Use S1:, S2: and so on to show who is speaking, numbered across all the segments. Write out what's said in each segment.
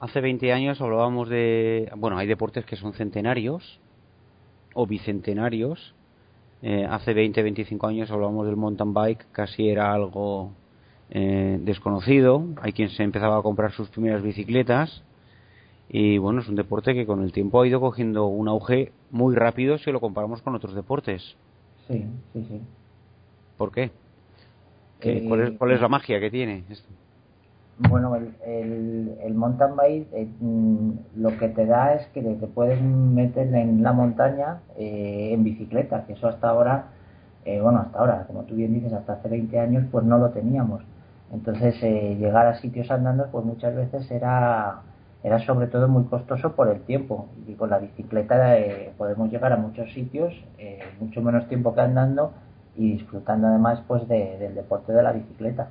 S1: hace 20 años hablábamos de, bueno, hay deportes que son centenarios o bicentenarios. Eh, hace 20, 25 años hablábamos del mountain bike, casi era algo eh, desconocido. Hay quien se empezaba a comprar sus primeras bicicletas. Y bueno, es un deporte que con el tiempo ha ido cogiendo un auge muy rápido si lo comparamos con otros deportes.
S2: Sí, sí, sí.
S1: ¿Por qué? cuál, es, ¿Cuál es la magia que tiene esto?
S2: Bueno, el, el, mountain bike eh, mm, lo que te da es que te puedes meter en la montaña eh, en bicicleta, que eso hasta ahora, eh, bueno, hasta ahora, como tú bien dices, hasta hace 20 años, pues no lo teníamos. Entonces, llegar a sitios andando, pues muchas veces era, era sobre todo muy costoso por el tiempo. Y con la bicicleta podemos llegar a muchos sitios, mucho menos tiempo que andando y disfrutando además pues del deporte de la bicicleta,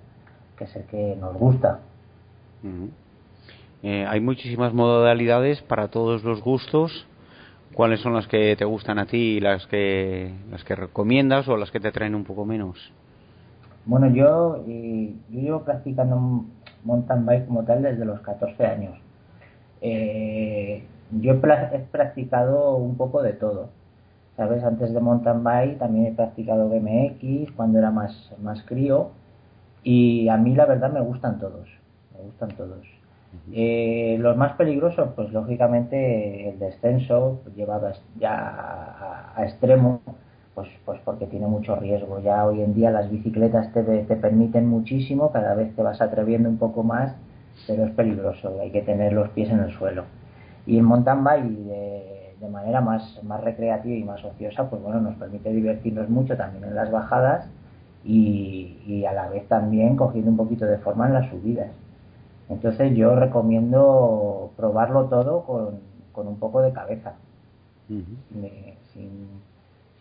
S2: que es el que nos gusta.
S1: Eh, hay muchísimas modalidades para todos los gustos. ¿Cuáles son las que te gustan a ti y las que, las que recomiendas o las que te traen un poco menos?
S2: Bueno, yo, yo llevo practicando mountain bike como tal desde los 14 años. Eh, yo he, practicado un poco de todo. ¿Sabes? Antes de mountain bike también he practicado BMX cuando era más, más crío. Y a mí la verdad me gustan todos me gustan todos. Eh, los más peligrosos, pues lógicamente el descenso llevado ya a, extremo, pues, pues porque tiene mucho riesgo. Ya hoy en día las bicicletas te, te permiten muchísimo, cada vez te vas atreviendo un poco más, pero es peligroso, hay que tener los pies en el suelo. Y el mountain bike de, de manera más, más recreativa y más ociosa, pues bueno, nos permite divertirnos mucho también en las bajadas y, y a la vez también cogiendo un poquito de forma en las subidas. Entonces yo recomiendo probarlo todo con, con un poco de cabeza, sin,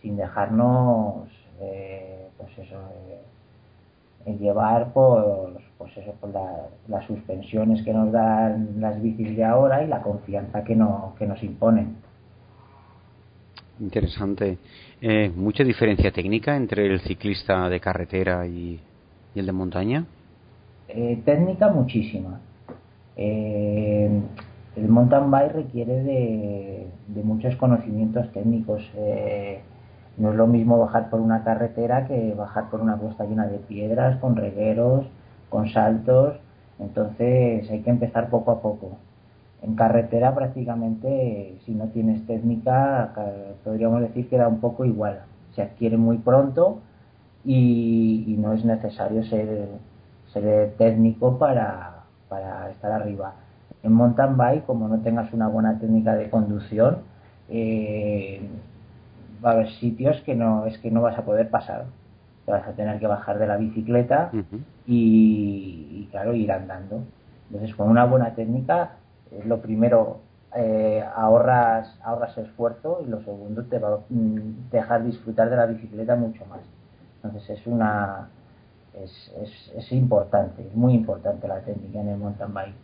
S2: sin, dejarnos eh, pues eso, eh, llevar por, pues eso, por las suspensiones que nos dan las bicis de ahora y la confianza que, no, que nos imponen.
S1: Interesante. Eh, ¿Mucha diferencia técnica entre el ciclista de carretera y el de montaña?
S2: Eh, técnica muchísima. Eh, el mountain bike requiere de, muchos conocimientos técnicos. Eh, no es lo mismo bajar por una carretera que bajar por una costa llena de piedras, con regueros, con saltos. Entonces hay que empezar poco a poco. En carretera prácticamente, si no tienes técnica, podríamos decir que da un poco igual. Se adquiere muy pronto y no es necesario ser técnico para, para estar arriba. En mountain bike, como no tengas una buena técnica de conducción, eh, va a haber sitios que no es que no vas a poder pasar. Te vas a tener que bajar de la bicicleta y, claro, ir andando. Entonces, con una buena técnica, lo primero, eh, ahorras, ahorras esfuerzo y lo segundo, te va a mm, dejar disfrutar de la bicicleta mucho más. Entonces, es una, es, es, es importante, es muy importante la técnica en el mountain bike.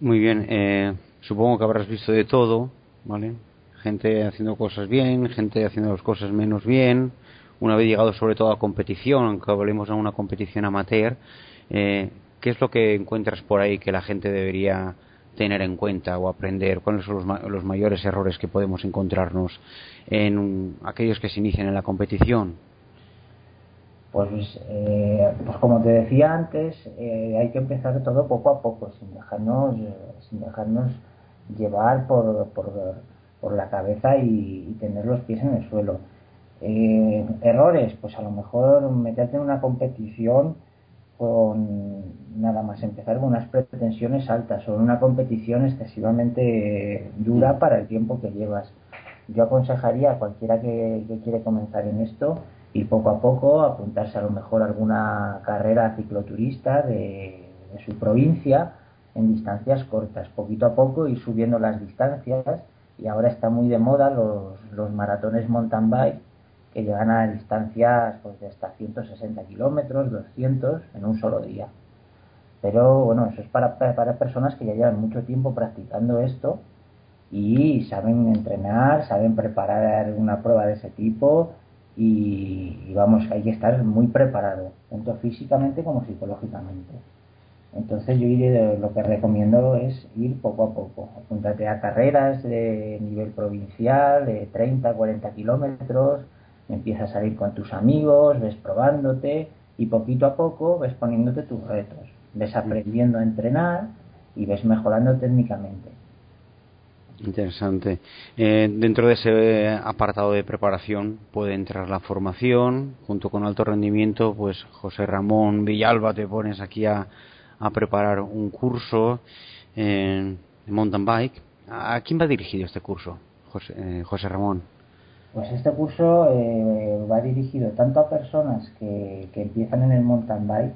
S1: Muy bien, eh, supongo que habrás visto de todo, ¿vale? Gente haciendo cosas bien, gente haciendo las cosas menos bien. Una vez llegado sobre todo a competición, aunque hablemos de una competición amateur, eh, ¿qué es lo que encuentras por ahí que la gente debería tener en cuenta o aprender? ¿Cuáles son los, los mayores errores que podemos encontrarnos en aquellos que se inician en la competición?
S2: Pues, eh, pues como te decía antes, eh, hay que empezar todo poco a poco, sin dejarnos, sin dejarnos llevar por, por, la cabeza y, tener los pies en el suelo. Eh, errores, pues a lo mejor meterte en una competición con nada más empezar con unas pretensiones altas o una competición excesivamente dura para el tiempo que llevas. Yo aconsejaría a cualquiera que, que quiere comenzar en esto y poco a poco apuntarse a lo mejor a alguna carrera cicloturista de, su provincia en distancias cortas, poquito a poco ir subiendo las distancias y ahora está muy de moda los, los maratones mountain bike que llegan a distancias pues, de hasta 160 kilómetros, 200 en un solo día. Pero bueno, eso es para, para personas que ya llevan mucho tiempo practicando esto y saben entrenar, saben preparar una prueba de ese tipo y, vamos, hay que estar muy preparado, tanto físicamente como psicológicamente. Entonces yo lo que recomiendo es ir poco a poco. Apúntate a carreras de nivel provincial, de 30, 40 kilómetros, empiezas a ir con tus amigos, ves probándote y poquito a poco ves poniéndote tus retos. Ves aprendiendo a entrenar y ves mejorando técnicamente.
S1: Interesante. Eh, dentro de ese apartado de preparación puede entrar la formación, junto con alto rendimiento, pues José Ramón Villalba te pones aquí a, a preparar un curso en, mountain bike. ¿A quién va dirigido este curso, José, eh, José Ramón?
S2: Pues este curso eh, va dirigido tanto a personas que, que, empiezan en el mountain bike,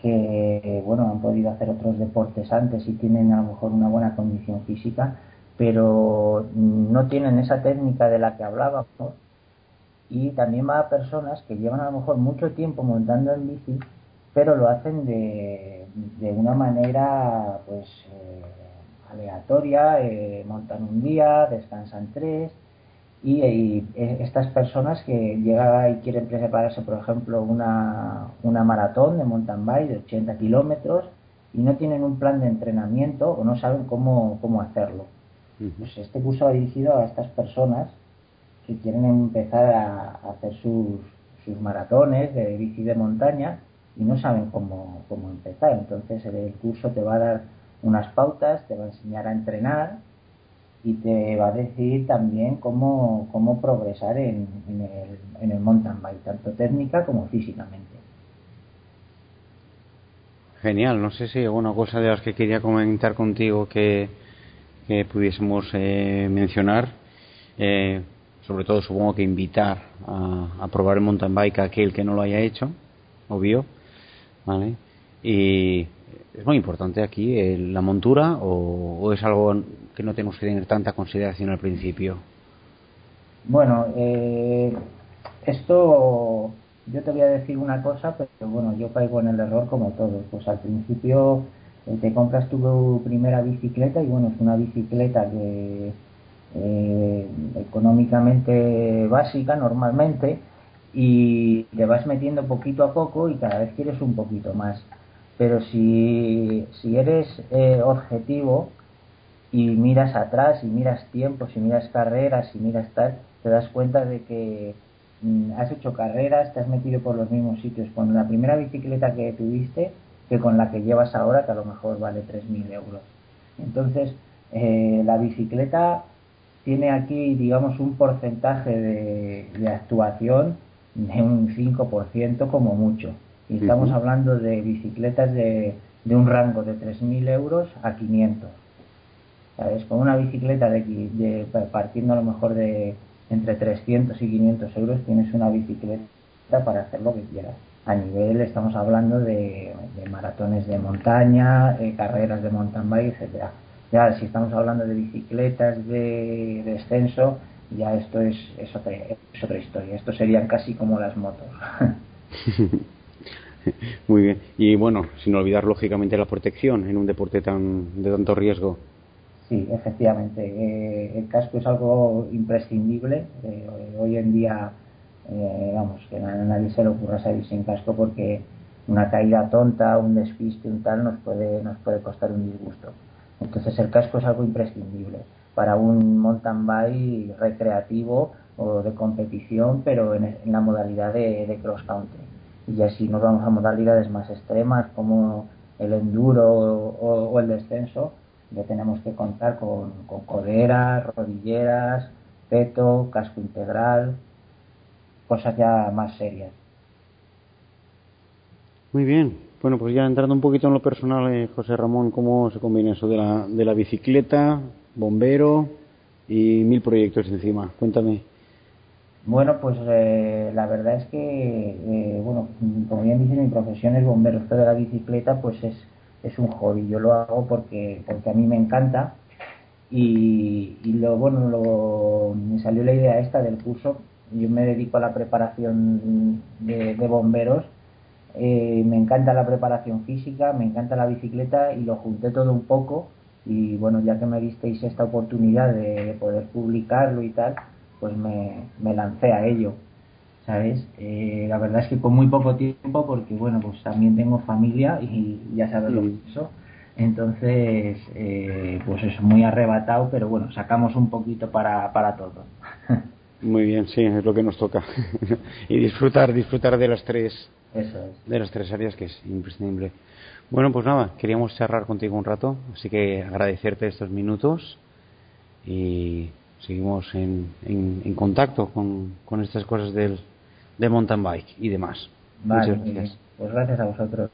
S2: que bueno han podido hacer otros deportes antes y tienen a lo mejor una buena condición física, pero no tienen esa técnica de la que hablábamos. Y también va a personas que llevan a lo mejor mucho tiempo montando en bici pero lo hacen de, de una manera pues eh, aleatoria, eh, montan un día, descansan tres y, estas personas que llegan y quieren prepararse, por ejemplo, una, una maratón de mountain bike de 80 kilómetros y no tienen un plan de entrenamiento o no saben cómo, cómo hacerlo. Pues este curso va dirigido a estas personas que quieren empezar a, hacer sus, sus maratones de bici de montaña y no saben cómo, cómo empezar. Entonces el curso te va a dar unas pautas, te va a enseñar a entrenar y te va a decir también cómo, cómo progresar en, el, en el mountain bike, tanto técnica como físicamente.
S1: Genial, no sé si alguna cosa de las que quería comentar contigo que, que pudiésemos eh, mencionar. Eh, sobre todo supongo que invitar a, a probar el mountain bike a aquel que no lo haya hecho, obvio. ¿vale? Y es muy importante aquí eh, la montura o, es algo que no tenemos que tener tanta consideración al principio.
S2: Bueno, eh, esto yo te voy a decir una cosa, pero bueno, yo caigo en el error como todos. Pues al principio te compras tu primera bicicleta y bueno, es una bicicleta que económicamente básica normalmente y te vas metiendo poquito a poco y cada vez quieres un poquito más. Pero si, si eres eh, objetivo y miras atrás y miras tiempos y miras carreras y miras tal, te das cuenta de que mm, has hecho carreras, te has metido por los mismos sitios con la primera bicicleta que tuviste que con la que llevas ahora, que a lo mejor vale 3.000 euros. Entonces, eh, la bicicleta tiene aquí, digamos, un porcentaje de, de actuación de un 5% como mucho. Y estamos hablando de bicicletas de, de un rango de 3.000 euros a 500. ¿Sabes? Con una bicicleta de, de, partiendo a lo mejor de entre 300 y 500 euros tienes una bicicleta para hacer lo que quieras. A nivel estamos hablando de, maratones de montaña, eh, carreras de mountain bike, etcétera. Ya si estamos hablando de bicicletas de descenso, ya esto es, es, otra, es otra historia. Esto serían casi como las motos.
S1: Muy bien. Y bueno, sin olvidar lógicamente la protección en un deporte tan de tanto riesgo.
S2: Sí, efectivamente. Eh, el casco es algo imprescindible. Eh, hoy en día, eh, vamos, que a nadie se le ocurra salir sin casco porque una caída tonta, un despiste, un tal, nos puede, nos puede costar un disgusto. Entonces el casco es algo imprescindible para un mountain bike recreativo o de competición, pero en, la modalidad de, cross country. Y así nos vamos a modalidades más extremas como el enduro o, el descenso, ya tenemos que contar con, con coderas, rodilleras, peto, casco integral, cosas ya más serias.
S1: Muy bien. Bueno, pues ya entrando un poquito en lo personal, eh, José Ramón, ¿cómo se combina eso de la, de la bicicleta, bombero y mil proyectos encima. Cuéntame.
S2: Bueno, pues eh, la verdad es que, eh, bueno, como bien dice, mi profesión es bombero. Esto de la bicicleta, pues es, es un hobby. Yo lo hago porque, porque a mí me encanta. Y, y lo, bueno, lo, me salió la idea esta del curso. Yo me dedico a la preparación de, bomberos. Eh, me encanta la preparación física, me encanta la bicicleta y lo junté todo un poco y bueno, ya que me disteis esta oportunidad de poder publicarlo y tal, pues me, me lancé a ello. ¿sabes? Eh, la verdad es que con muy poco tiempo, porque bueno, pues también tengo familia y ya sabes lo que es eso. Entonces, eh, pues es muy arrebatado, pero bueno, sacamos un poquito para, para todo.
S1: Muy bien, sí, es lo que nos toca. y disfrutar, disfrutar de las tres,
S2: Eso es.
S1: de las tres áreas que es imprescindible. Bueno, pues nada, queríamos cerrar contigo un rato, así que agradecerte estos minutos y seguimos en, en, en contacto con, con estas cosas del, mountain bike y demás.
S2: Vale,
S1: Muchas gracias.
S2: Pues gracias a vosotros.